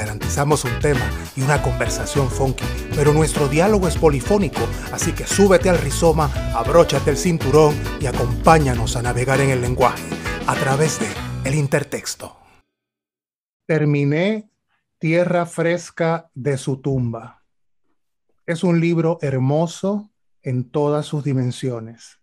Garantizamos un tema y una conversación funky, pero nuestro diálogo es polifónico, así que súbete al rizoma, abróchate el cinturón y acompáñanos a navegar en el lenguaje a través de El Intertexto. Terminé Tierra Fresca de su tumba. Es un libro hermoso en todas sus dimensiones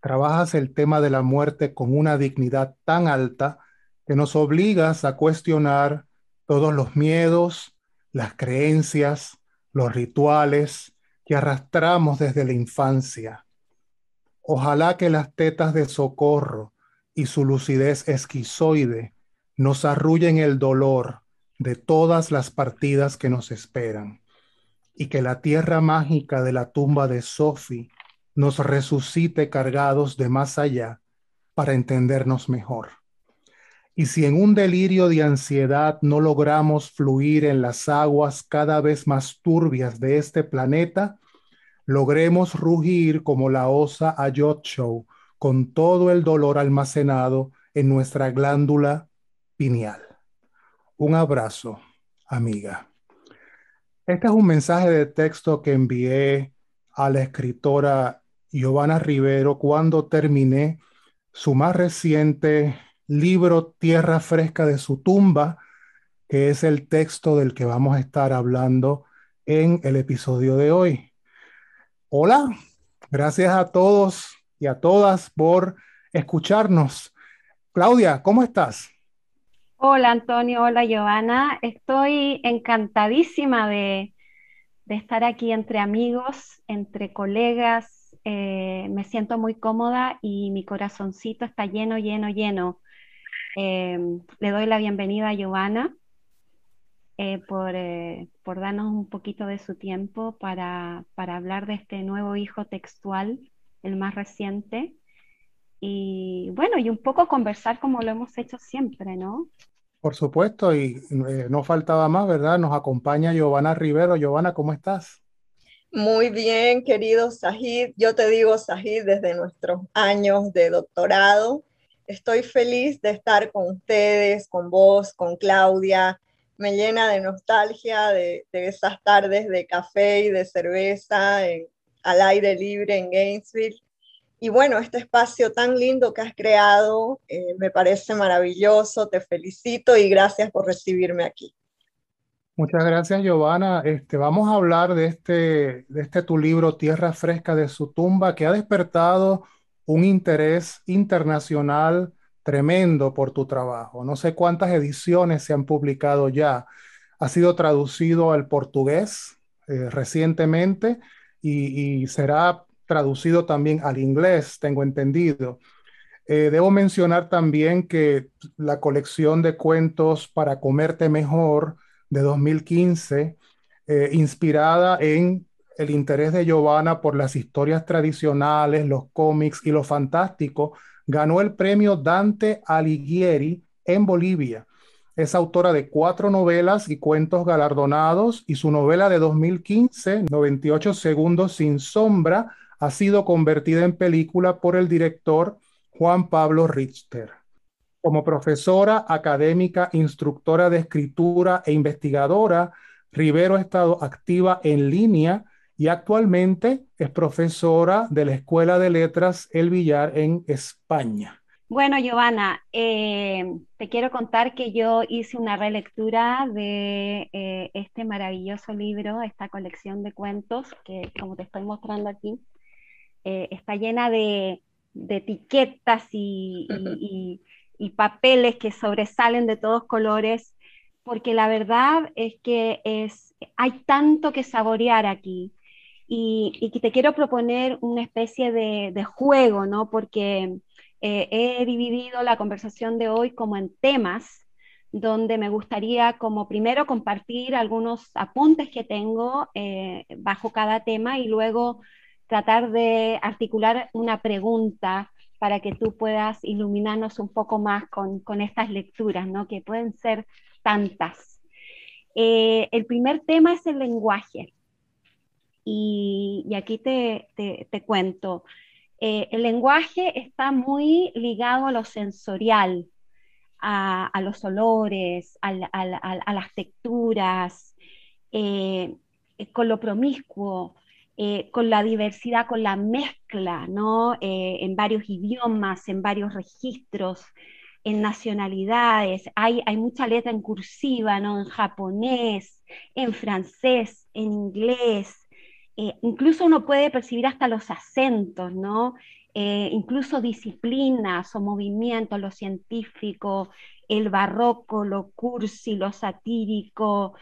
trabajas el tema de la muerte con una dignidad tan alta que nos obligas a cuestionar todos los miedos, las creencias, los rituales que arrastramos desde la infancia. Ojalá que las tetas de socorro y su lucidez esquizoide nos arrullen el dolor de todas las partidas que nos esperan y que la tierra mágica de la tumba de Sophie nos resucite cargados de más allá para entendernos mejor. Y si en un delirio de ansiedad no logramos fluir en las aguas cada vez más turbias de este planeta, logremos rugir como la osa Ayotcho con todo el dolor almacenado en nuestra glándula pineal. Un abrazo, amiga. Este es un mensaje de texto que envié a la escritora Giovanna Rivero cuando terminé su más reciente libro Tierra Fresca de su tumba, que es el texto del que vamos a estar hablando en el episodio de hoy. Hola, gracias a todos y a todas por escucharnos. Claudia, ¿cómo estás? Hola Antonio, hola Giovanna. Estoy encantadísima de, estar aquí entre amigos, entre colegas, eh, me siento muy cómoda y mi corazoncito está lleno, lleno, lleno. Em, le doy la bienvenida a Giovanna eh, por, eh, por, darnos un poquito de su tiempo para, para, hablar de este nuevo hijo textual, el más reciente. Y bueno, y un poco conversar como lo hemos hecho siempre, ¿no? Por supuesto, y no faltaba más, ¿verdad? Nos acompaña Giovanna Rivero. Giovanna, ¿cómo estás? Muy bien, querido Sahid. Yo te digo Sahid desde nuestros años de doctorado. Estoy feliz de estar con ustedes, con vos, con Claudia. Me llena de nostalgia de, esas tardes de café y de cerveza al aire libre en Gainesville. Y bueno, este espacio tan lindo que has creado eh, me parece maravilloso. Te felicito y gracias por recibirme aquí. Muchas gracias, Giovanna. Este, vamos a hablar de este, de este tu libro, Tierra Fresca de su tumba, que ha despertado un interés internacional tremendo por tu trabajo. No sé cuántas ediciones se han publicado ya. Ha sido traducido al portugués eh, recientemente y, será traducido también al inglés, tengo entendido. Eh, debo mencionar también que la colección de cuentos para comerte mejor de 2015, eh, inspirada en el interés de Giovanna por las historias tradicionales, los cómics y lo fantástico, ganó el premio Dante Alighieri en Bolivia. Es autora de cuatro novelas y cuentos galardonados y su novela de 2015, 98 segundos sin sombra, ha sido convertida en película por el director Juan Pablo Richter. Como profesora académica, instructora de escritura e investigadora, Rivero ha estado activa en línea y actualmente es profesora de la Escuela de Letras El Villar en España. Bueno, Giovanna, eh, te quiero contar que yo hice una relectura de eh, este maravilloso libro, esta colección de cuentos que, como te estoy mostrando aquí, eh, está llena de, etiquetas y, y papeles que sobresalen de todos colores, porque la verdad es que es, hay tanto que saborear aquí. Y, y te quiero proponer una especie de, juego, ¿no? Porque eh, he dividido la conversación de hoy como en temas, donde me gustaría como primero compartir algunos apuntes que tengo eh, bajo cada tema y luego tratar de articular una pregunta para que tú puedas iluminarnos un poco más con, estas lecturas, ¿no? que pueden ser tantas. Eh, el primer tema es el lenguaje. Y, aquí te, cuento. Eh, el lenguaje está muy ligado a lo sensorial, a, los olores, a, las texturas, eh, con lo promiscuo, eh, con la diversidad, con la mezcla, ¿no? Eh, en varios idiomas, en varios registros, en nacionalidades. Hay, hay mucha letra en cursiva, ¿no? En japonés, en francés, en inglés. Eh, incluso uno puede percibir hasta los acentos, ¿no? incluso disciplinas o movimientos, lo científico, el barroco, lo cursi, lo satírico,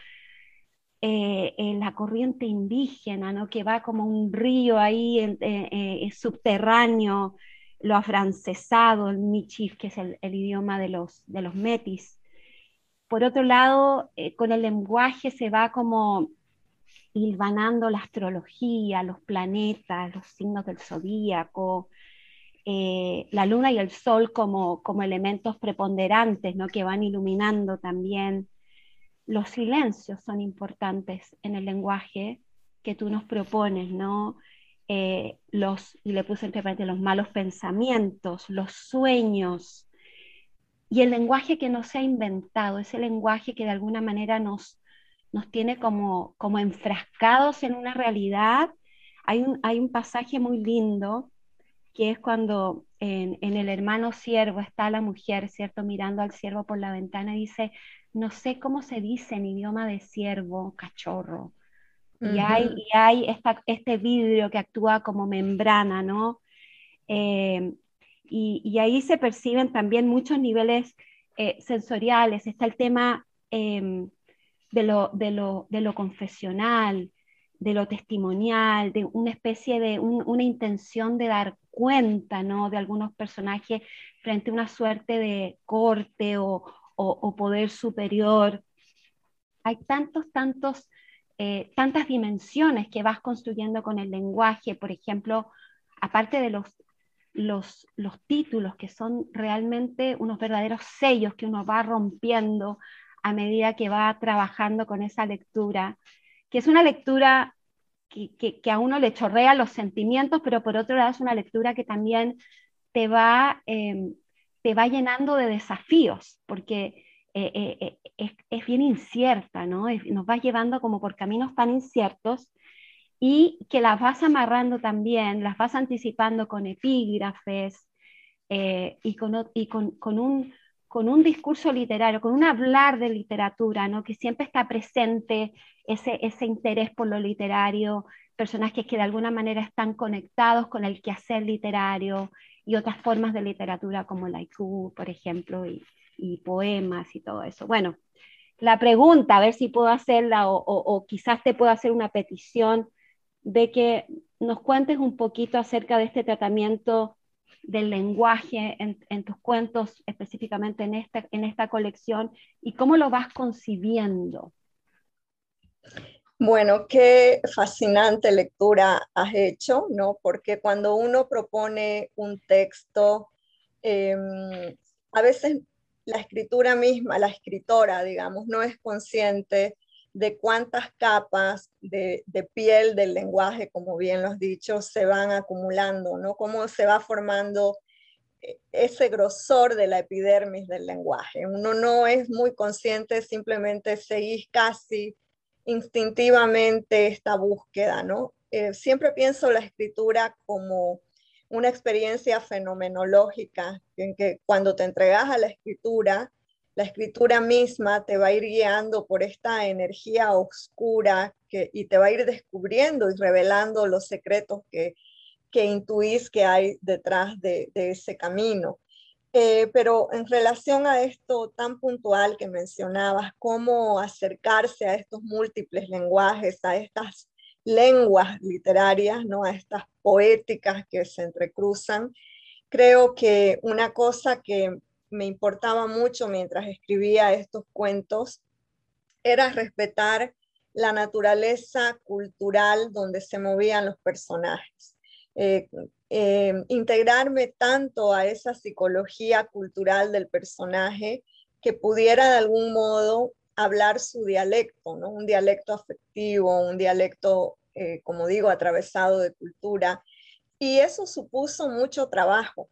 eh, la corriente indígena, ¿no? que va como un río ahí eh, eh, subterráneo, lo afrancesado, el michif, que es el, idioma de los, de los metis. Por otro lado, con el lenguaje se va como hilvanando la astrología, los planetas, los signos del zodíaco, la luna y el sol como, como elementos preponderantes, ¿no? que van iluminando también los silencios son importantes en el lenguaje que tú nos propones, ¿no? Eh, los, y le puse entre los malos pensamientos, los sueños, y el lenguaje que no se ha inventado, ese lenguaje que de alguna manera nos, nos tiene como, como enfrascados en una realidad. Hay un, hay un pasaje muy lindo que es cuando en, en, el hermano siervo está la mujer, ¿cierto? Mirando al siervo por la ventana y dice, no sé cómo se dice en idioma de siervo, cachorro. Y hay, y hay este vidrio que actúa como membrana, ¿no? Eh, y, ahí se perciben también muchos niveles eh, sensoriales. Está el tema em, de, lo, de, lo, de, lo, confesional, de lo testimonial, de una especie de una intención de dar cuenta, ¿no? De algunos personajes frente a una suerte de corte o, o, poder superior. Hay tantos, tantos, eh, tantas dimensiones que vas construyendo con el lenguaje, por ejemplo, aparte de los, los, los títulos que son realmente unos verdaderos sellos que uno va rompiendo a medida que va trabajando con esa lectura, que es una lectura que, a uno le chorrea los sentimientos, pero por otro lado es una lectura que también te va em, te va llenando de desafíos, porque eh, eh, eh, es, bien incierta, ¿no? nos va llevando como por caminos tan inciertos y que las vas amarrando también, las vas anticipando con epígrafes y, con, un, con un discurso literario, con un hablar de literatura, ¿no? que siempre está presente ese, ese interés por lo literario, personajes que de alguna manera están conectados con el quehacer literario, y otras formas de literatura como el haiku, por ejemplo, y, poemas y todo eso. Bueno, la pregunta, a ver si puedo hacerla o, quizás te puedo hacer una petición de que nos cuentes un poquito acerca de este tratamiento del lenguaje en, tus cuentos, específicamente en esta, en esta colección, y cómo lo vas concibiendo. Bueno, qué fascinante lectura has hecho, ¿no? Porque cuando uno propone un texto, em, a veces la escritura misma, la escritora, digamos, no es consciente de cuántas capas de, piel del lenguaje, como bien lo has dicho, se van acumulando, ¿no? Cómo se va formando eh, ese grosor de la epidermis del lenguaje. Uno no es muy consciente, simplemente seguís casi instintivamente esta búsqueda, ¿no? Eh, siempre pienso la escritura como una experiencia fenomenológica, en que cuando te entregas a la escritura, la escritura misma te va a ir guiando por esta energía oscura que, y te va a ir descubriendo y revelando los secretos que, que intuís que hay detrás de, ese camino. Eh, pero en relación a esto tan puntual que mencionabas, cómo acercarse a estos múltiples lenguajes, a estas lenguas literarias, ¿no? a estas poéticas que se entrecruzan, creo que una cosa que me importaba mucho mientras escribía estos cuentos era respetar la naturaleza cultural donde se movían los personajes. eh, eh, integrarme tanto a esa psicología cultural del personaje que pudiera de algún modo hablar su dialecto, ¿no? un dialecto afectivo, un dialecto, eh, como digo, atravesado de cultura. Y eso supuso mucho trabajo.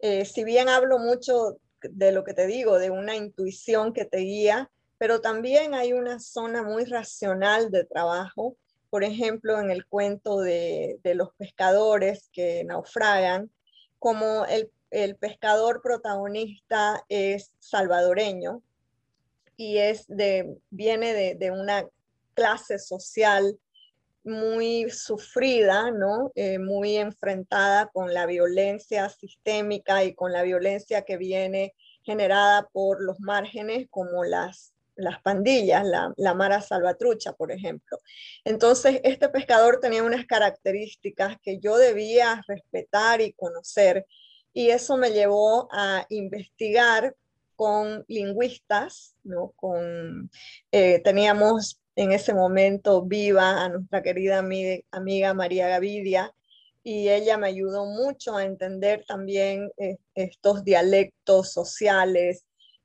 si bien hablo mucho de lo que te digo, de una intuición que te guía, pero también hay una zona muy racional de trabajo. Por ejemplo, en el cuento de, los pescadores que naufragan, como el, pescador protagonista es salvadoreño y es de, viene de, una clase social muy sufrida, ¿no? Eh, muy enfrentada con la violencia sistémica y con la violencia que viene generada por los márgenes como las las pandillas, la, Mara Salvatrucha, por ejemplo. Entonces, este pescador tenía unas características que yo debía respetar y conocer, y eso me llevó a investigar con lingüistas, ¿no? Con, eh, teníamos en ese momento viva a nuestra querida amiga, María Gavidia, y ella me ayudó mucho a entender también eh, estos dialectos sociales,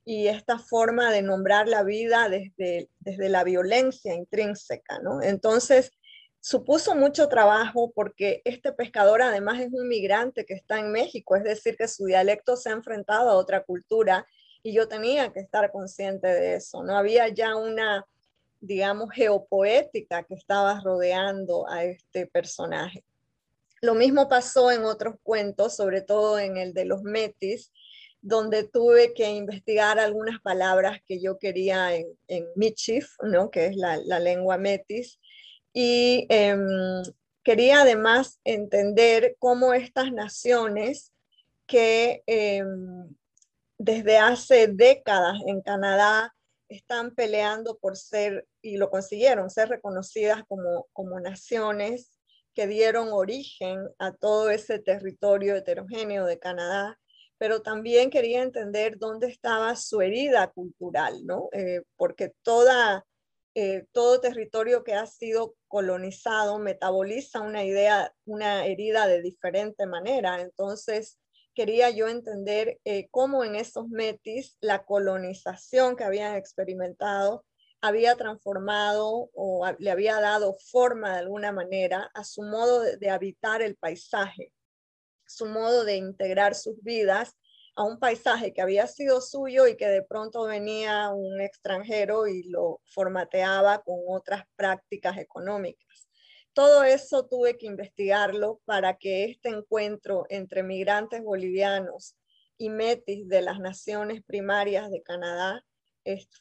y esta forma de nombrar la vida desde, desde la violencia intrínseca, ¿no? Entonces, supuso mucho trabajo porque este pescador además es un migrante que está en México, es decir, que su dialecto se ha enfrentado a otra cultura y yo tenía que estar consciente de eso, ¿no? Había ya una, digamos, geopoética que estaba rodeando a este personaje. Lo mismo pasó en otros cuentos, sobre todo en el de los metis, donde tuve que investigar algunas palabras que yo quería en, en Michif, ¿no? que es la, lengua metis, y em, quería además entender cómo estas naciones que em, desde hace décadas en Canadá están peleando por ser, y lo consiguieron, ser reconocidas como, como naciones que dieron origen a todo ese territorio heterogéneo de Canadá pero también quería entender dónde estaba su herida cultural, ¿no? Eh, porque toda, eh, todo territorio que ha sido colonizado metaboliza una idea, una herida de diferente manera. Entonces, quería yo entender eh, cómo en esos metis la colonización que habían experimentado había transformado o le había dado forma de alguna manera a su modo de habitar el paisaje su modo de integrar sus vidas a un paisaje que había sido suyo y que de pronto venía un extranjero y lo formateaba con otras prácticas económicas. Todo eso tuve que investigarlo para que este encuentro entre migrantes bolivianos y metis de las naciones primarias de Canadá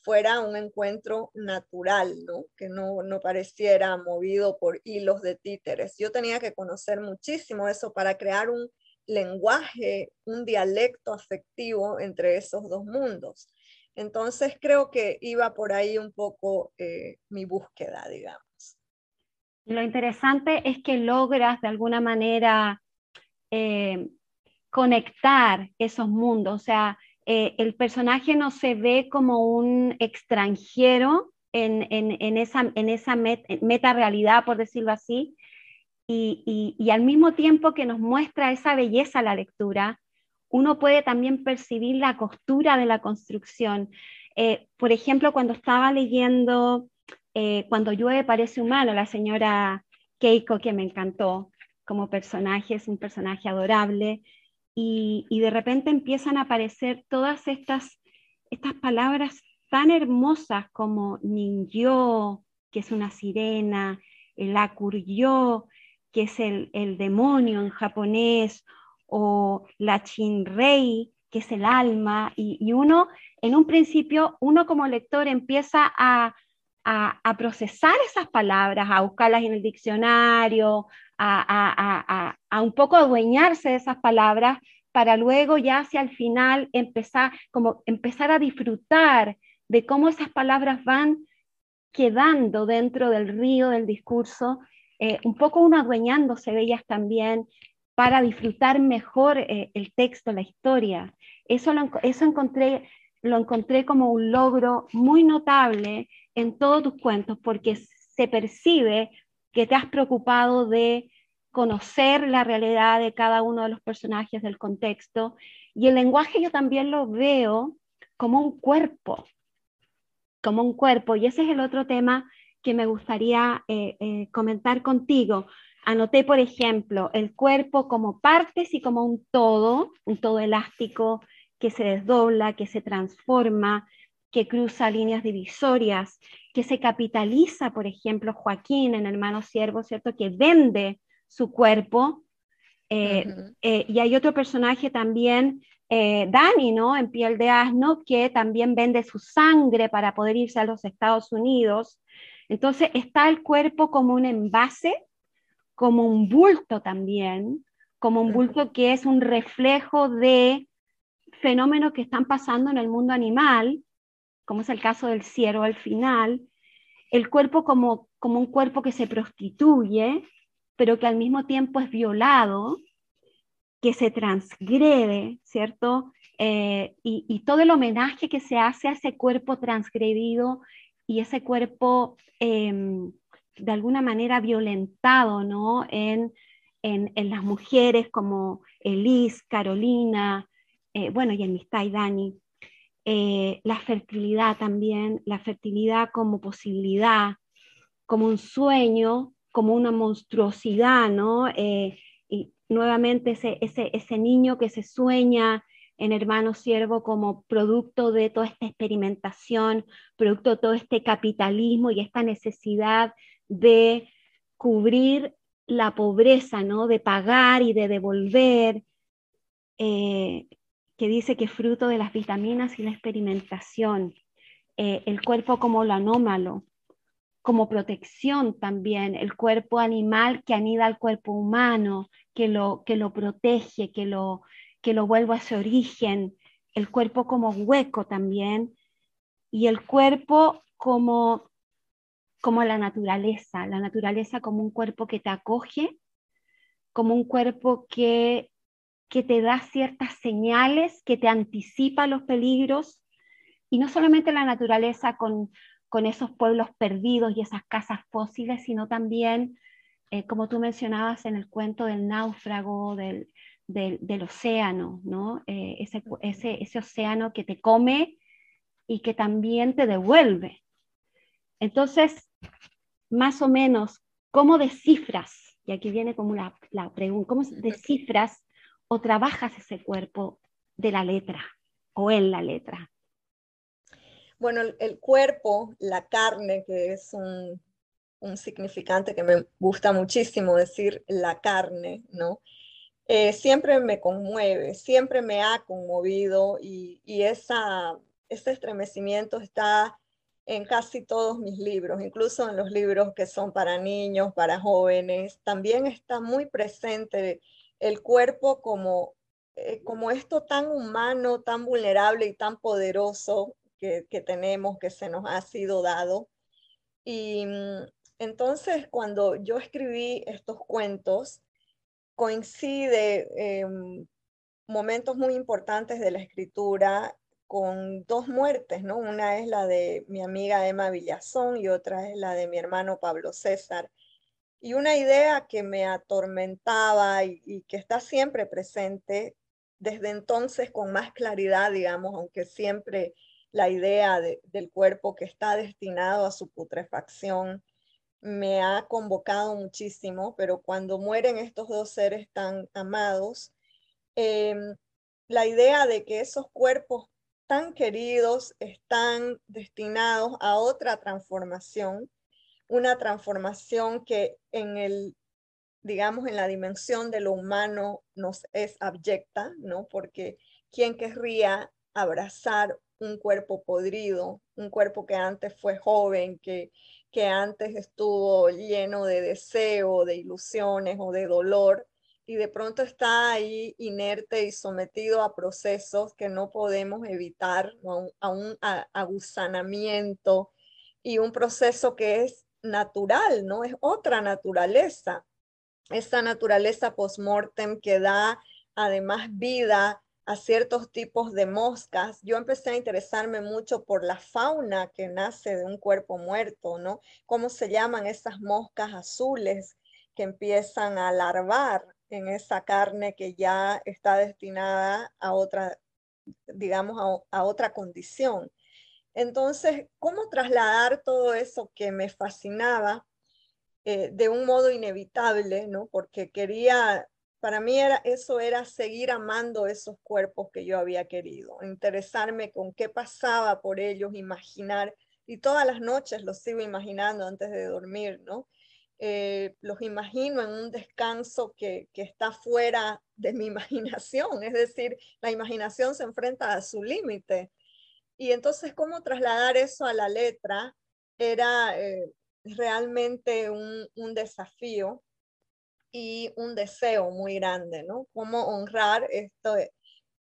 fuera un encuentro natural, ¿no? que no, no pareciera movido por hilos de títeres. Yo tenía que conocer muchísimo eso para crear un lenguaje, un dialecto afectivo entre esos dos mundos. Entonces creo que iba por ahí un poco eh, mi búsqueda, digamos. Lo interesante es que logras de alguna manera eh, conectar esos mundos, o sea, eh, el personaje no se ve como un extranjero en, esa, meta realidad, por decirlo así, y, al mismo tiempo que nos muestra esa belleza la lectura, uno puede también percibir la costura de la construcción. Eh, por ejemplo, cuando estaba leyendo eh, Cuando llueve parece humano, la señora Keiko, que me encantó como personaje, es un personaje adorable, y, de repente empiezan a aparecer todas estas, estas palabras tan hermosas como ninjo, que es una sirena, el acuryo, que es el, demonio en japonés, o la Chinrei, que es el alma, y, uno, en un principio, uno como lector empieza a, procesar esas palabras, a buscarlas en el diccionario, a, un poco adueñarse de esas palabras para luego ya hacia el final empezar, como empezar a disfrutar de cómo esas palabras van quedando dentro del río del discurso eh, un poco uno adueñándose de ellas también para disfrutar mejor eh, el texto, la historia. Eso, lo, eso encontré, lo encontré como un logro muy notable en todos tus cuentos, porque se percibe que te has preocupado de conocer la realidad de cada uno de los personajes del contexto. Y el lenguaje yo también lo veo como un cuerpo, como un cuerpo. Y ese es el otro tema que me gustaría eh, eh, comentar contigo. Anoté, por ejemplo, el cuerpo como partes y como un todo, un todo elástico que se desdobla, que se transforma, que cruza líneas divisorias, que se capitaliza, por ejemplo, Joaquín en Hermano Siervo, ¿cierto? Que vende su cuerpo. Eh, eh, y hay otro personaje también, eh, Dani, ¿no? En piel de asno, que también vende su sangre para poder irse a los Estados Unidos. Entonces está el cuerpo como un envase, como un bulto también, como un bulto que es un reflejo de fenómenos que están pasando en el mundo animal, como es el caso del ciervo al final, el cuerpo como, como un cuerpo que se prostituye, pero que al mismo tiempo es violado, que se transgrede, ¿cierto? Eh, y, todo el homenaje que se hace a ese cuerpo transgredido y ese cuerpo em, de alguna manera violentado, ¿no? En, en, en las mujeres como Elise, Carolina, eh, bueno, y en y Dani. Eh, la fertilidad también, la fertilidad como posibilidad, como un sueño, como una monstruosidad, ¿no? Eh, y nuevamente ese, ese, ese niño que se sueña en Hermano Siervo como producto de toda esta experimentación, producto de todo este capitalismo y esta necesidad de cubrir la pobreza, ¿no? De pagar y de devolver. Eh, que dice que fruto de las vitaminas y la experimentación, eh, el cuerpo como lo anómalo, como protección también, el cuerpo animal que anida al cuerpo humano, que lo, que lo protege, que lo, que lo vuelve a ese origen, el cuerpo como hueco también, y el cuerpo como, como la naturaleza, la naturaleza como un cuerpo que te acoge, como un cuerpo que que te da ciertas señales, que te anticipa los peligros, y no solamente la naturaleza con, con esos pueblos perdidos y esas casas fósiles, sino también, eh, como tú mencionabas en el cuento del náufrago, del, del, océano, ¿no? Eh, ese, ese, ese océano que te come y que también te devuelve. Entonces, más o menos, ¿cómo descifras? Y aquí viene como la, la pregunta, ¿cómo descifras o trabajas ese cuerpo de la letra o en la letra? Bueno, el, cuerpo, la carne, que es un, significante que me gusta muchísimo decir la carne, ¿no? Eh, siempre me conmueve, siempre me ha conmovido y, y esa, ese estremecimiento está en casi todos mis libros, incluso en los libros que son para niños, para jóvenes. También está muy presente el cuerpo como, eh, como esto tan humano, tan vulnerable y tan poderoso que, tenemos, que se nos ha sido dado. Y mm, entonces cuando yo escribí estos cuentos, coincide em, momentos muy importantes de la escritura con dos muertes, ¿no? Una es la de mi amiga Emma Villazón y otra es la de mi hermano Pablo César. Y una idea que me atormentaba y, que está siempre presente desde entonces con más claridad, digamos, aunque siempre la idea del cuerpo que está destinado a su putrefacción me ha convocado muchísimo, pero cuando mueren estos dos seres tan amados, em, la idea de que esos cuerpos tan queridos están destinados a otra transformación una transformación que en el, digamos, en la dimensión de lo humano nos es abyecta, ¿no? Porque ¿quién querría abrazar un cuerpo podrido, un cuerpo que antes fue joven, que, que antes estuvo lleno de deseo, de ilusiones o de dolor, y de pronto está ahí inerte y sometido a procesos que no podemos evitar, a un, aguzanamiento y un proceso que es natural, ¿no? Es otra naturaleza. Esta naturaleza post-mortem que da además vida a ciertos tipos de moscas. Yo empecé a interesarme mucho por la fauna que nace de un cuerpo muerto, ¿no? ¿Cómo se llaman esas moscas azules que empiezan a larvar en esa carne que ya está destinada a otra, digamos, a, otra condición. Entonces, ¿cómo trasladar todo eso que me fascinaba eh, de un modo inevitable, ¿no? Porque quería, para mí era, eso era seguir amando esos cuerpos que yo había querido, interesarme con qué pasaba por ellos, imaginar, y todas las noches los sigo imaginando antes de dormir, ¿no? Eh, los imagino en un descanso que, que, está fuera de mi imaginación, es decir, la imaginación se enfrenta a su límite. Y entonces, ¿cómo trasladar eso a la letra? Era eh, realmente un, desafío y un deseo muy grande, ¿no? Cómo honrar esto,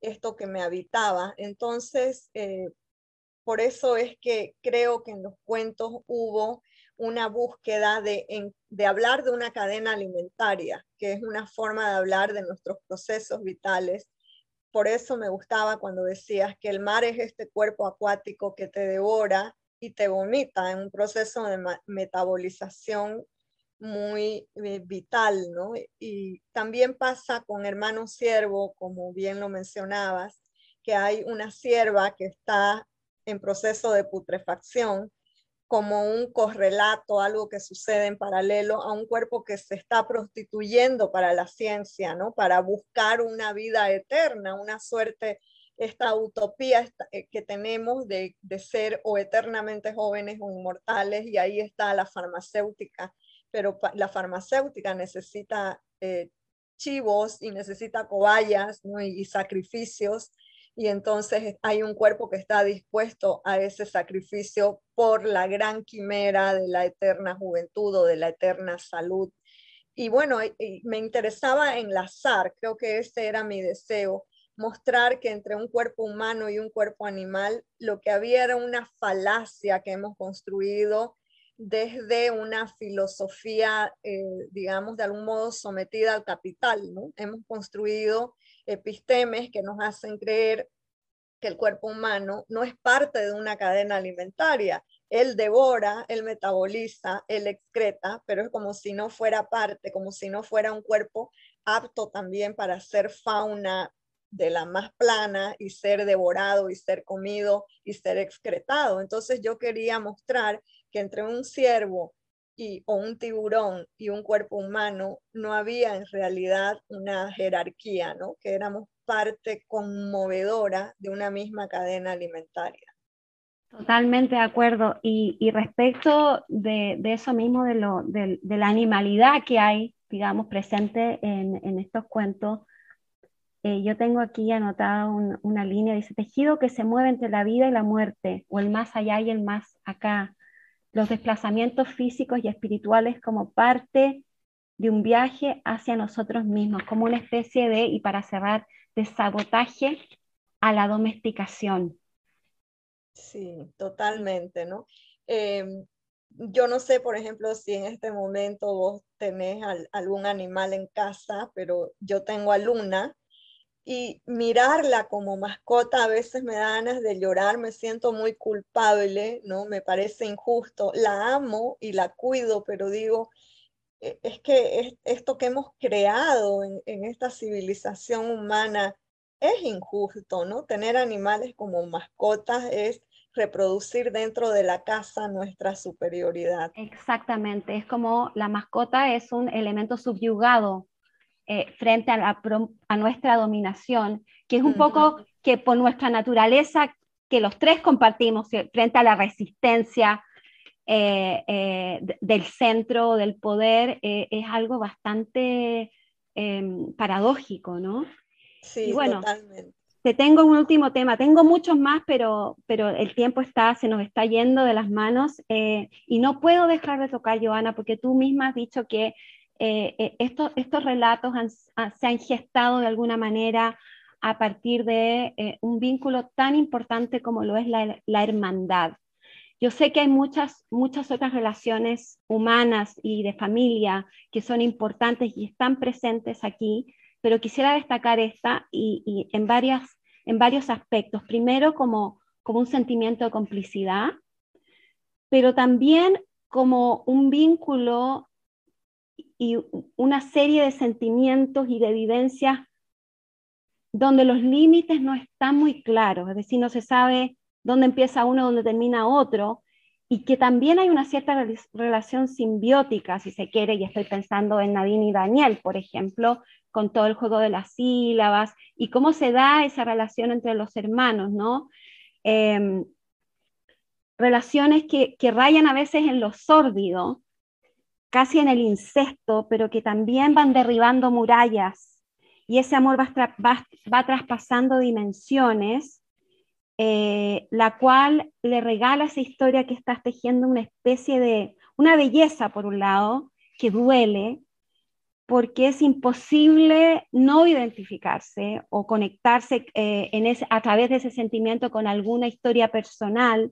esto que me habitaba. Entonces, eh, por eso es que creo que en los cuentos hubo una búsqueda de, de hablar de una cadena alimentaria, que es una forma de hablar de nuestros procesos vitales. Por eso me gustaba cuando decías que el mar es este cuerpo acuático que te devora y te vomita en un proceso de metabolización muy eh, vital, ¿no? Y también pasa con hermano siervo, como bien lo mencionabas, que hay una sierva que está en proceso de putrefacción como un correlato, algo que sucede en paralelo a un cuerpo que se está prostituyendo para la ciencia, ¿no? Para buscar una vida eterna, una suerte, esta utopía eh, que tenemos de, ser o eternamente jóvenes o inmortales, y ahí está la farmacéutica, pero la farmacéutica necesita eh, chivos y necesita cobayas y sacrificios y entonces hay un cuerpo que está dispuesto a ese sacrificio por la gran quimera de la eterna juventud o de la eterna salud. Y bueno, me interesaba enlazar, creo que ese era mi deseo, mostrar que entre un cuerpo humano y un cuerpo animal lo que había era una falacia que hemos construido desde una filosofía, eh, digamos, de algún modo sometida al capital, ¿no? Hemos construido epistemes que nos hacen creer que el cuerpo humano no es parte de una cadena alimentaria. Él devora, él metaboliza, él excreta, pero es como si no fuera parte, como si no fuera un cuerpo apto también para ser fauna de la más plana y ser devorado y ser comido y ser excretado. Entonces yo quería mostrar que entre un ciervo y, o un tiburón y un cuerpo humano no había en realidad una jerarquía, ¿no? que éramos parte conmovedora de una misma cadena alimentaria. Totalmente de acuerdo. Y, respecto de, eso mismo, de, lo, de, la animalidad que hay, digamos, presente en, estos cuentos, eh, yo tengo aquí anotada una línea, dice, tejido que se mueve entre la vida y la muerte, o el más allá y el más acá, los desplazamientos físicos y espirituales como parte de un viaje hacia nosotros mismos, como una especie de, y para cerrar, de sabotaje a la domesticación. Sí, totalmente, ¿no? Em, yo no sé, por ejemplo, si en este momento vos tenés algún animal en casa, pero yo tengo a y mirarla como mascota a veces me da ganas de llorar, me siento muy culpable, ¿no? Me parece injusto. La amo y la cuido, pero digo, e, es que esto que hemos creado en, en, esta civilización humana es injusto, ¿no? Tener animales como mascotas es reproducir dentro de la casa nuestra superioridad. Exactamente, es como la mascota es un elemento subyugado eh, frente a, a, nuestra dominación, que es un poco que por nuestra naturaleza, que los tres compartimos eh, frente a la resistencia eh, del centro del poder, es algo bastante em, paradójico, ¿no? Sí, bueno, totalmente. Te tengo un último tema, tengo muchos más, pero, pero el tiempo está, se nos está yendo de las manos y no puedo dejar de tocar, Joana, porque tú misma has dicho que eh, eh, estos, estos relatos se han gestado de alguna manera a partir de eh, un vínculo tan importante como lo es la, hermandad. Yo sé que hay muchas, muchas otras relaciones humanas y de familia que son importantes y están presentes aquí, pero quisiera destacar esta y en, varias, en varios aspectos. Primero, como, como un sentimiento de complicidad, pero también como un vínculo y una serie de sentimientos y de vivencias donde los límites no están muy claros, es decir, no se sabe dónde empieza uno, dónde termina otro, y que también hay una cierta relación simbiótica, si se quiere, y estoy pensando en Nadine y Daniel, por ejemplo, con todo el juego de las sílabas y cómo se da esa relación entre los hermanos, ¿no? Em, relaciones que, que, rayan a veces en lo sórdido, casi en el incesto, pero que también van derribando murallas. Y ese amor va, traspasando dimensiones eh, la cual le regala esa historia que estás tejiendo una especie de, una belleza por un lado, que duele, porque es imposible no identificarse o conectarse eh, a través de ese sentimiento con alguna historia personal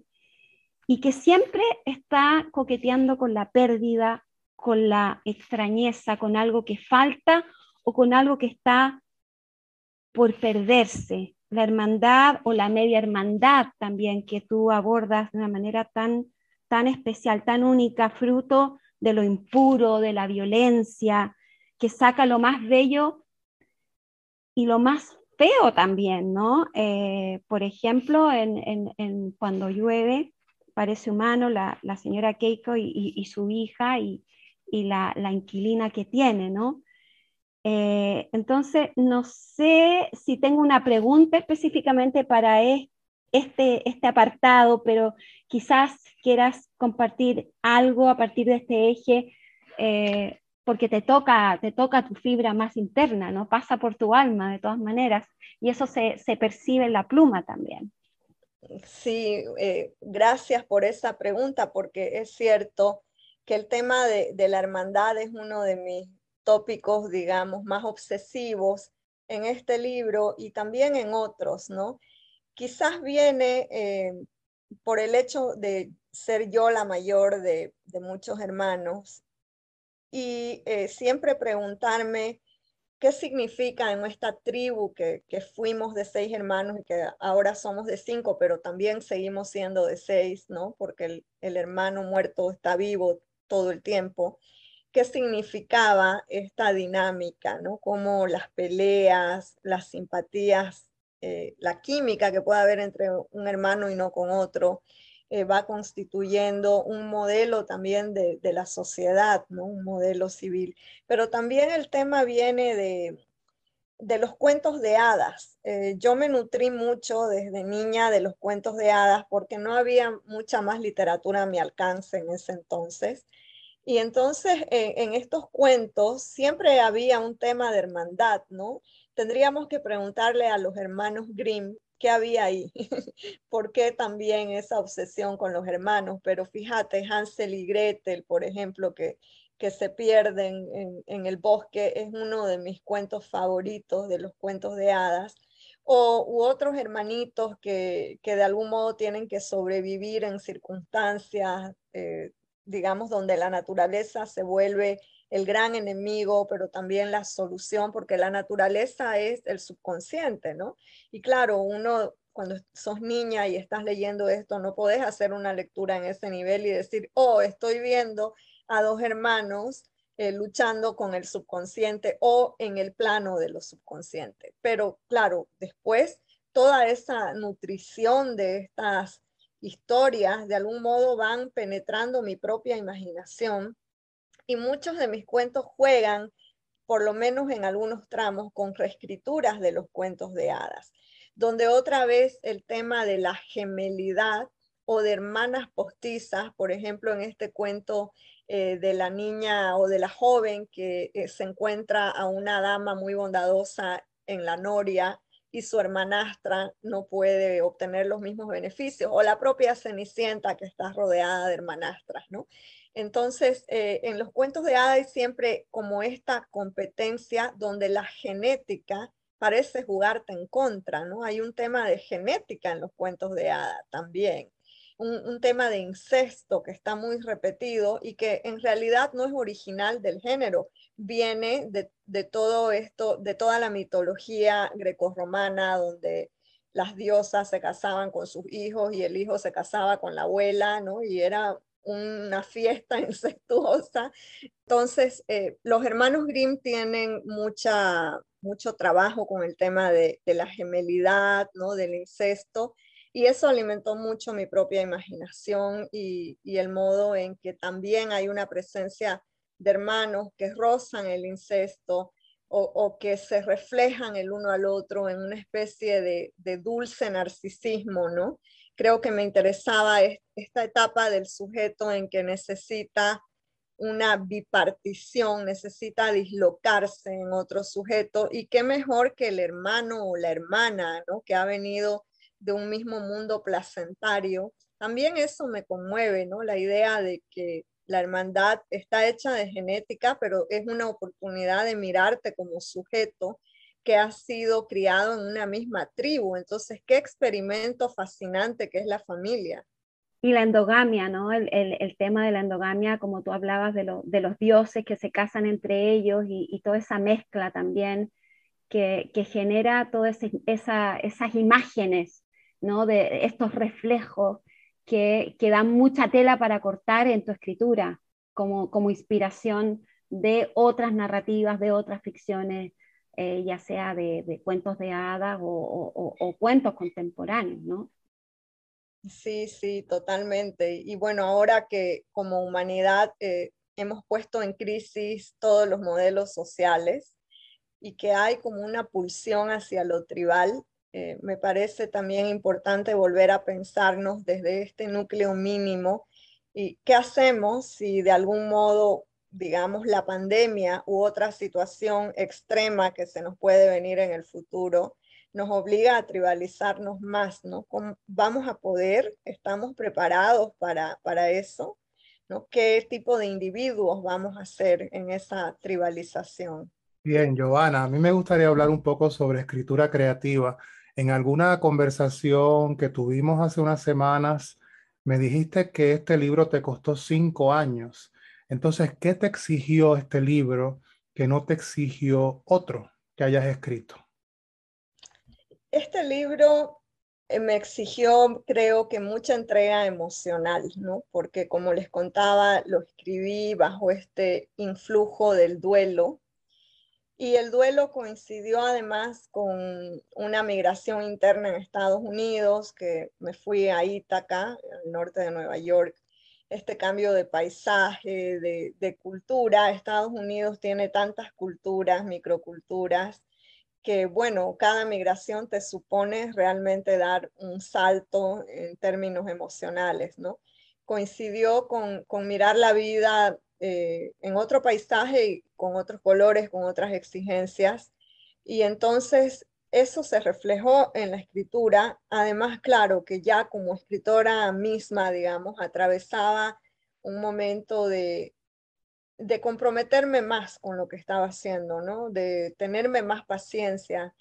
y que siempre está coqueteando con la pérdida, con la extrañeza, con algo que falta o con algo que está por perderse la hermandad o la media hermandad también que tú abordas de una manera tan, tan especial, tan única, fruto de lo impuro, de la violencia, que saca lo más bello y lo más feo también, ¿no? Eh, por ejemplo, en, Cuando llueve, parece humano la, señora Keiko y, su hija y, la, la, inquilina que tiene, ¿no? Eh, entonces, no sé si tengo una pregunta específicamente para este, este apartado, pero quizás quieras compartir algo a partir de este eje, eh, porque te toca, te toca tu fibra más interna, ¿no? Pasa por tu alma de todas maneras, y eso se, percibe en la pluma también. Sí, eh, gracias por esa pregunta, porque es cierto que el tema de, la hermandad es uno de mis tópicos, digamos, más obsesivos en este libro y también en otros, ¿no? Quizás viene eh, por el hecho de ser yo la mayor de, muchos hermanos y eh, siempre preguntarme qué significa en nuestra tribu que, fuimos de seis hermanos y que ahora somos de cinco, pero también seguimos siendo de seis, ¿no? Porque el hermano muerto está vivo todo el tiempo qué significaba esta dinámica, ¿no? Como las peleas, las simpatías, eh, la química que puede haber entre un hermano y no con otro, eh, va constituyendo un modelo también de, la sociedad, ¿no? Un modelo civil. Pero también el tema viene de, de los cuentos de hadas. Eh, yo me nutrí mucho desde niña de los cuentos de hadas porque no había mucha más literatura a mi alcance en ese entonces. Y entonces en estos cuentos siempre había un tema de hermandad, ¿no? Tendríamos que preguntarle a los hermanos Grimm qué había ahí, por qué también esa obsesión con los hermanos. Pero fíjate, Hansel y Gretel, por ejemplo, que, que se pierden en, el bosque, es uno de mis cuentos favoritos, de los cuentos de hadas o u otros hermanitos que, que, de algún modo tienen que sobrevivir en circunstancias eh, digamos, donde la naturaleza se vuelve el gran enemigo, pero también la solución, porque la naturaleza es el subconsciente, ¿no? Y claro, uno cuando sos niña y estás leyendo esto, no podés hacer una lectura en ese nivel y decir, oh, estoy viendo a dos hermanos eh, luchando con el subconsciente o en el plano de lo subconsciente. Pero claro, después toda esa nutrición de estas historias de algún modo van penetrando mi propia imaginación y muchos de mis cuentos juegan, por lo menos en algunos tramos, con reescrituras de los cuentos de hadas, donde otra vez el tema de la gemelidad o de hermanas postizas, por ejemplo, en este cuento eh, de la niña o de la joven que eh, se encuentra a una dama muy bondadosa en la noria y su hermanastra no puede obtener los mismos beneficios, o la propia Cenicienta que está rodeada de hermanastras, ¿no? Entonces, eh, en los cuentos de hadas hay siempre como esta competencia donde la genética parece jugarte en contra, ¿no? Hay un tema de genética en los cuentos de hadas también un, tema de incesto que está muy repetido y que en realidad no es original del género, viene de, todo esto, de toda la mitología grecorromana donde las diosas se casaban con sus hijos y el hijo se casaba con la abuela, ¿no? Y era una fiesta incestuosa. Entonces, eh, los hermanos Grimm tienen mucha, mucho trabajo con el tema de, la gemelidad, ¿no? del incesto, y eso alimentó mucho mi propia imaginación y, y el modo en que también hay una presencia de hermanos que rozan el incesto, o, que se reflejan el uno al otro en una especie de, de, dulce narcisismo, ¿no? Creo que me interesaba esta etapa del sujeto en que necesita una bipartición, necesita dislocarse en otro sujeto y qué mejor que el hermano o la hermana, ¿no? Que ha venido de un mismo mundo placentario. También eso me conmueve, ¿no? La idea de que la hermandad está hecha de genética, pero es una oportunidad de mirarte como sujeto que ha sido criado en una misma tribu. Entonces, qué experimento fascinante que es la familia. Y la endogamia, ¿no? El, tema de la endogamia, como tú hablabas de, de, los dioses que se casan entre ellos y, toda esa mezcla también que, genera todas esa, esas imágenes, ¿no? De estos reflejos que, dan mucha tela para cortar en tu escritura, como, como inspiración de otras narrativas, de otras ficciones, eh, ya sea de, cuentos de hadas o, cuentos contemporáneos, ¿no? Sí, sí, totalmente. Y bueno, ahora que como humanidad eh, hemos puesto en crisis todos los modelos sociales y que hay como una pulsión hacia lo tribal, eh, me parece también importante volver a pensarnos desde este núcleo mínimo y qué hacemos si de algún modo, digamos, la pandemia u otra situación extrema que se nos puede venir en el futuro nos obliga a tribalizarnos más, ¿no? ¿Vamos a poder? ¿Estamos preparados para, para eso? ¿no? ¿Qué tipo de individuos vamos a ser en esa tribalización? Bien, Giovanna, a mí me gustaría hablar un poco sobre escritura creativa en alguna conversación que tuvimos hace unas semanas, me dijiste que este libro te costó cinco años. Entonces, ¿qué te exigió este libro que no te exigió otro que hayas escrito? Este libro eh, me exigió, creo que mucha entrega emocional, ¿no? Porque como les contaba, lo escribí bajo este influjo del duelo y el duelo coincidió además con una migración interna en Estados Unidos, que me fui a Ítaca, al norte de Nueva York, este cambio de paisaje, de, de cultura. Estados Unidos tiene tantas culturas, microculturas, que bueno, cada migración te supone realmente dar un salto en términos emocionales, ¿no? Coincidió con, con mirar la vida eh, en otro paisaje y con otros colores, con otras exigencias. Y entonces eso se reflejó en la escritura. Además, claro, que ya como escritora misma, digamos, atravesaba un momento de, de comprometerme más con lo que estaba haciendo, ¿no? De tenerme más paciencia,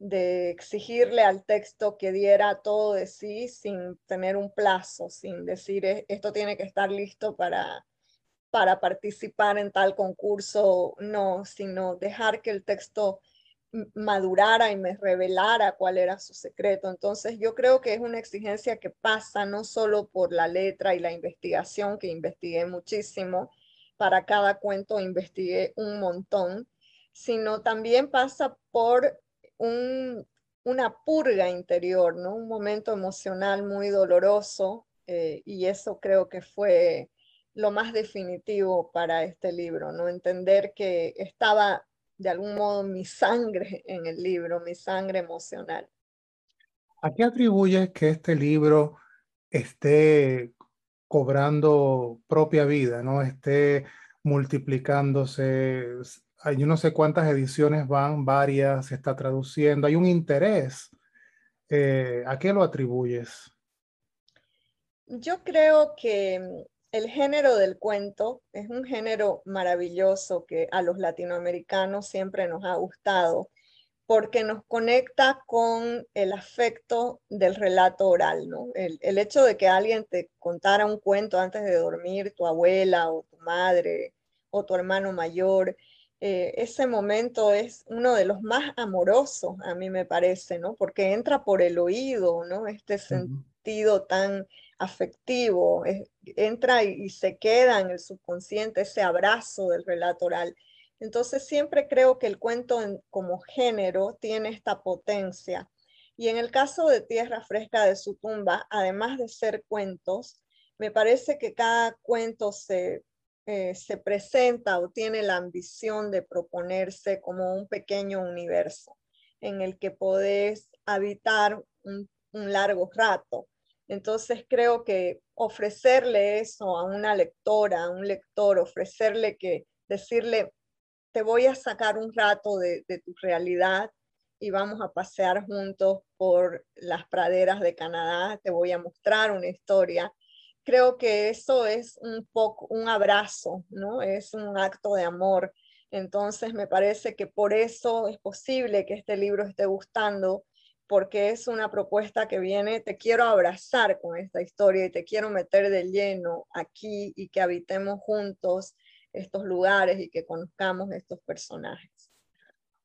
de exigirle al texto que diera todo de sí sin tener un plazo, sin decir esto tiene que estar listo para, para participar en tal concurso, no, sino dejar que el texto madurara y me revelara cuál era su secreto. Entonces yo creo que es una exigencia que pasa no solo por la letra y la investigación, que investigué muchísimo, para cada cuento investigué un montón, sino también pasa por un, una purga interior, ¿no? un momento emocional muy doloroso eh, y eso creo que fue lo más definitivo para este libro, ¿no? Entender que estaba de algún modo mi sangre en el libro, mi sangre emocional. ¿A qué atribuyes que este libro esté cobrando propia vida, ¿no? Esté multiplicándose. Hay no sé cuántas ediciones van, varias, se está traduciendo, hay un interés. Eh, ¿A qué lo atribuyes? Yo creo que el género del cuento es un género maravilloso que a los latinoamericanos siempre nos ha gustado porque nos conecta con el afecto del relato oral, ¿no? El, hecho de que alguien te contara un cuento antes de dormir, tu abuela o tu madre o tu hermano mayor, eh, ese momento es uno de los más amorosos, a mí me parece, ¿no? Porque entra por el oído, ¿no? Este sentido tan afectivo, entra y, se queda en el subconsciente ese abrazo del relato oral. Entonces siempre creo que el cuento como género tiene esta potencia. Y en el caso de Tierra Fresca de su tumba, además de ser cuentos, me parece que cada cuento se, eh, se presenta o tiene la ambición de proponerse como un pequeño universo en el que podés habitar un largo rato entonces creo que ofrecerle eso a una lectora, a un lector, ofrecerle que decirle, te voy a sacar un rato de, tu realidad y vamos a pasear juntos por las praderas de Canadá, te voy a mostrar una historia. Creo que eso es un poco un abrazo, ¿no? Es un acto de amor. Entonces me parece que por eso es posible que este libro esté gustando porque es una propuesta que viene, te quiero abrazar con esta historia y te quiero meter de lleno aquí y que habitemos juntos estos lugares y que conozcamos estos personajes.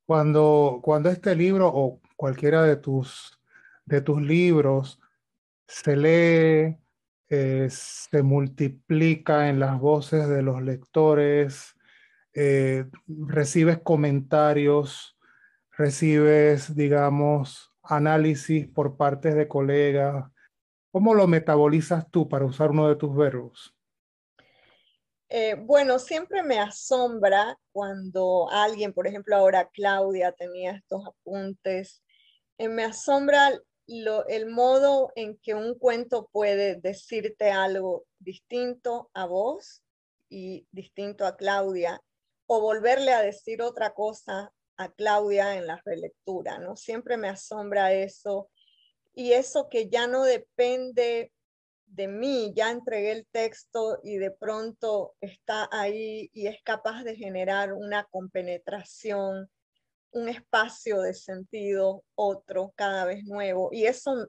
Cuando, cuando este libro o cualquiera de tus, de tus libros se lee, eh, se multiplica en las voces de los lectores, eh, recibes comentarios, recibes, digamos, análisis por parte de colegas? ¿Cómo lo metabolizas tú para usar uno de tus verbos? Eh, bueno, siempre me asombra cuando alguien, por ejemplo, ahora Claudia tenía estos apuntes, eh, me asombra el modo en que un cuento puede decirte algo distinto a vos y distinto a Claudia, o volverle a decir otra cosa a Claudia en la relectura, ¿no? Siempre me asombra eso. Y eso que ya no depende de mí, ya entregué el texto y de pronto está ahí y es capaz de generar una compenetración, un espacio de sentido, otro cada vez nuevo. Y eso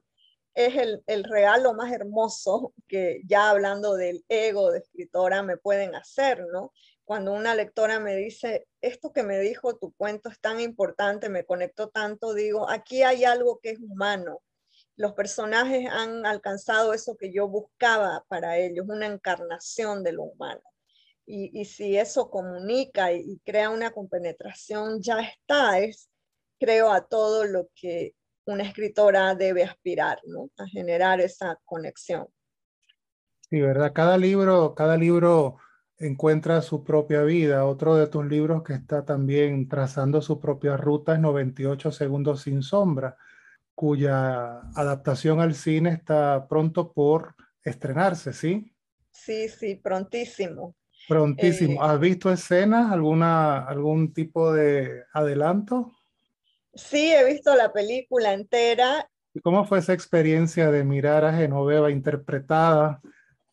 es el, el regalo más hermoso que ya hablando del ego de escritora me pueden hacer, ¿no? Cuando una lectora me dice, esto que me dijo tu cuento es tan importante, me conectó tanto, digo, aquí hay algo que es humano. Los personajes han alcanzado eso que yo buscaba para ellos, una encarnación de lo humano. Y, si eso comunica y, crea una compenetración, ya está, es, creo, a todo lo que una escritora debe aspirar, ¿no? A generar esa conexión. Sí, ¿verdad? Cada libro, cada libro encuentra su propia vida. Otro de tus libros que está también trazando su propia ruta es 98 segundos sin sombra, cuya adaptación al cine está pronto por estrenarse, ¿sí? Sí, sí, prontísimo. Prontísimo. Eh, ¿Has visto escenas, alguna, algún tipo de adelanto? Sí, he visto la película entera. ¿Y cómo fue esa experiencia de mirar a Genoveva interpretada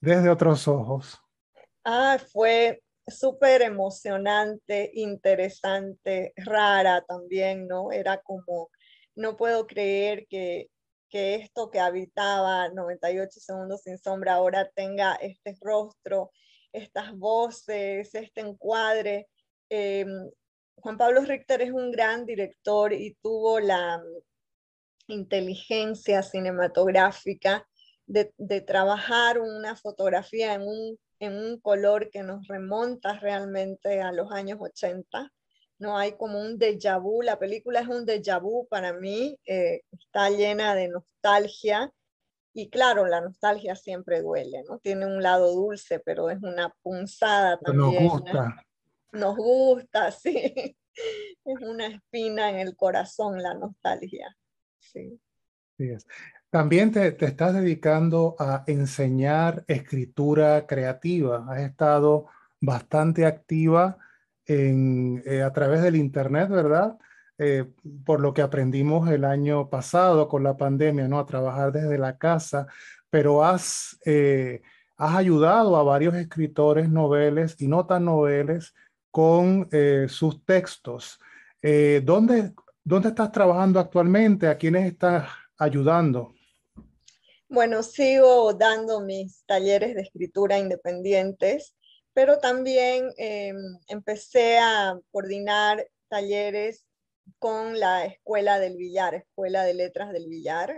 desde otros ojos? Ah, fue súper emocionante, interesante, rara también, ¿no? Era como, no puedo creer que, que esto que habitaba 98 segundos sin sombra ahora tenga este rostro, estas voces, este encuadre. Em, Juan Pablo Richter es un gran director y tuvo la inteligencia cinematográfica de, de trabajar una fotografía en un en un color que nos remonta realmente a los años 80. No hay como un déjà vu, la película es un déjà vu para mí, eh, está llena de nostalgia y claro, la nostalgia siempre duele, ¿no? Tiene un lado dulce, pero es una punzada también. Nos gusta. Nos gusta, sí. Es una espina en el corazón la nostalgia. Sí. sí es. También te, estás dedicando a enseñar escritura creativa. Has estado bastante activa eh, a través del Internet, ¿verdad? Eh, por lo que aprendimos el año pasado con la pandemia, ¿no? A trabajar desde la casa, pero has, eh, ayudado a varios escritores noveles y no tan noveles con sus textos. ¿dónde, ¿Dónde estás trabajando actualmente? ¿A quiénes estás ayudando? Bueno, sigo dando mis talleres de escritura independientes, pero también em, empecé a coordinar talleres con la Escuela del Villar, Escuela de Letras del Villar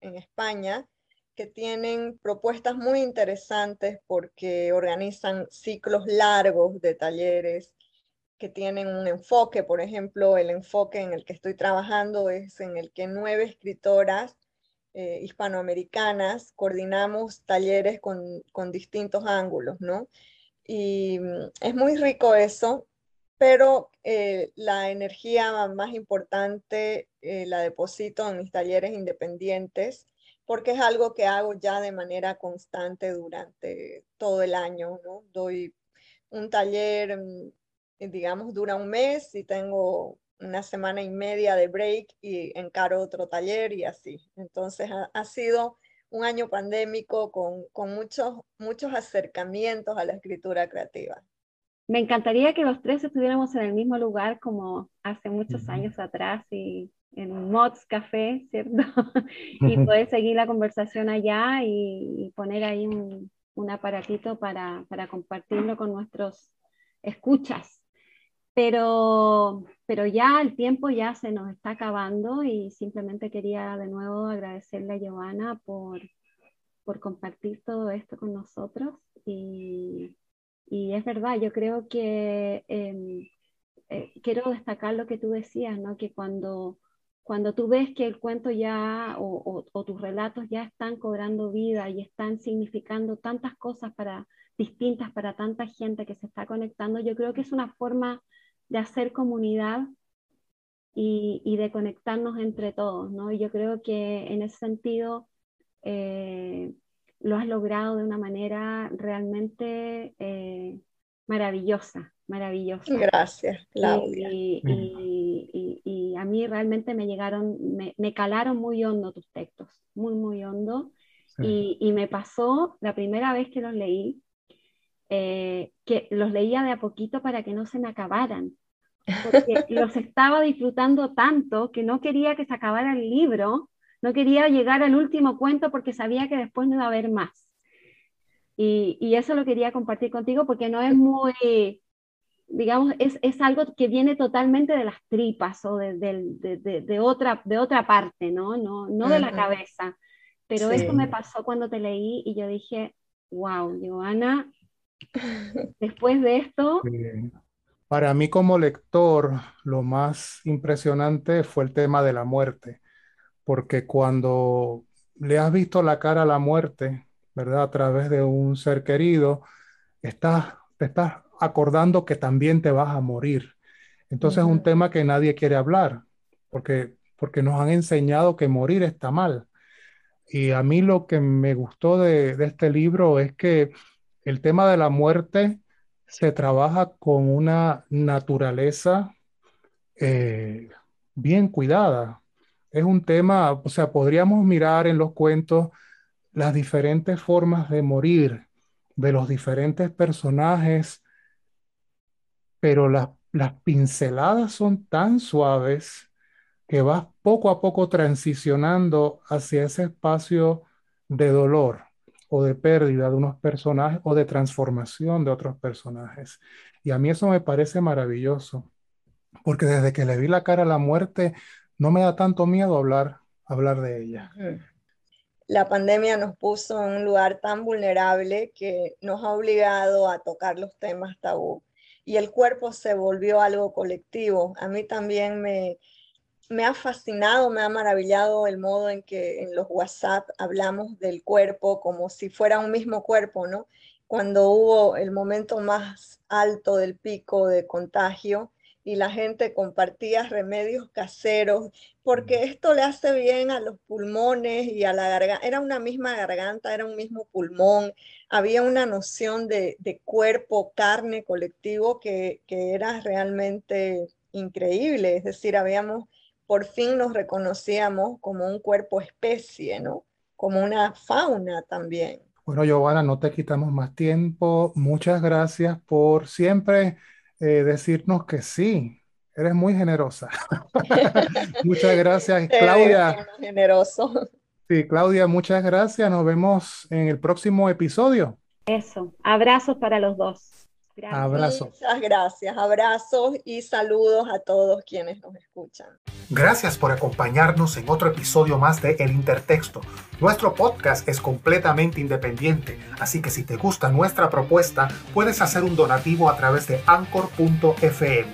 en, España, que tienen propuestas muy interesantes porque organizan ciclos largos de talleres que tienen un enfoque. Por ejemplo, el enfoque en el que estoy trabajando es en el que nueve escritoras eh, hispanoamericanas coordinamos talleres con, con distintos ángulos, ¿no? Y mm, es muy rico eso, pero eh, la energía más importante eh, la deposito en mis talleres independientes porque es algo que hago ya de manera constante durante todo el año, ¿no? Doy un taller, mm, digamos, dura un mes y tengo una semana y media de break y encaro otro taller y así. Entonces ha, sido un año pandémico con, con, muchos, muchos acercamientos a la escritura creativa. Me encantaría que los tres estuviéramos en el mismo lugar como hace muchos años atrás y en Mods Café, ¿cierto? y poder seguir la conversación allá y, poner ahí un, un aparatito para, para, compartirlo con nuestros escuchas. Pero, pero ya el tiempo ya se nos está acabando y simplemente quería de nuevo agradecerle a Giovanna por, por compartir todo esto con nosotros. Y, y es verdad, yo creo que em, eh, quiero destacar lo que tú decías, ¿no? que cuando cuando tú ves que el cuento ya o, tus relatos ya están cobrando vida y están significando tantas cosas para, distintas para tanta gente que se está conectando, yo creo que es una forma de hacer comunidad y, de conectarnos entre todos, ¿no? Y yo creo que en ese sentido eh, lo has logrado de una manera realmente eh, maravillosa, maravillosa. Gracias, Claudia. Y, a mí realmente me llegaron, me, calaron muy hondo tus textos, muy, muy hondo. Y, me pasó la primera vez que los leí, eh, que los leía de a poquito para que no se me acabaran, porque los estaba disfrutando tanto que no quería que se acabara el libro, no quería llegar al último cuento porque sabía que después no iba a haber más. Y, y, eso lo quería compartir contigo porque no es muy, digamos, es, es, algo que viene totalmente de las tripas o de, de, de, otra, de otra parte, ¿no? No, no de la cabeza. Pero esto me pasó cuando te leí y yo dije, wow, Joana, después de esto... Para mí como lector, lo más impresionante fue el tema de la muerte, porque cuando le has visto la cara a la muerte, ¿verdad? A través de un ser querido, estás, te estás acordando que también te vas a morir. Entonces es un tema que nadie quiere hablar, porque, porque nos han enseñado que morir está mal. Y a mí lo que me gustó de, este libro es que el tema de la muerte se trabaja con una naturaleza eh, bien cuidada. Es un tema, o sea, podríamos mirar en los cuentos las diferentes formas de morir de los diferentes personajes pero las, pinceladas son tan suaves que vas poco a poco transicionando hacia ese espacio de dolor o de pérdida de unos personajes o de transformación de otros personajes. Y a mí eso me parece maravilloso, porque desde que le vi la cara a la muerte, no me da tanto miedo hablar, hablar de ella. La pandemia nos puso en un lugar tan vulnerable que nos ha obligado a tocar los temas tabú y el cuerpo se volvió algo colectivo. A mí también me, me ha fascinado, me ha maravillado el modo en que en los WhatsApp hablamos del cuerpo como si fuera un mismo cuerpo, ¿no? Cuando hubo el momento más alto del pico de contagio, y la gente compartía remedios caseros, porque esto le hace bien a los pulmones y a la garganta. Era una misma garganta, era un mismo pulmón, había una noción de, cuerpo, carne colectivo que, era realmente increíble. Es decir, habíamos, por fin nos reconocíamos como un cuerpo especie, ¿no? Como una fauna también. Bueno, Giovanna, no te quitamos más tiempo. Muchas gracias por siempre eh, decirnos que sí. Eres muy generosa. muchas gracias, Claudia. Generoso. Sí, Claudia, muchas gracias. Nos vemos en el próximo episodio. Eso. Abrazos para los dos. Muchas gracias. Abrazos y saludos a todos quienes nos escuchan. Gracias por acompañarnos en otro episodio más de El Intertexto. Nuestro podcast es completamente independiente, así que si te gusta nuestra propuesta, puedes hacer un donativo a través de anchor.fm.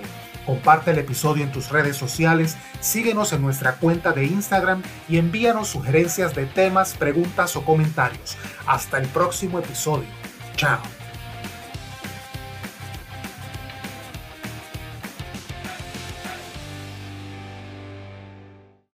Comparte el episodio en tus redes sociales, síguenos en nuestra cuenta de Instagram y envíanos sugerencias de temas, preguntas o comentarios. Hasta el próximo episodio. Chao.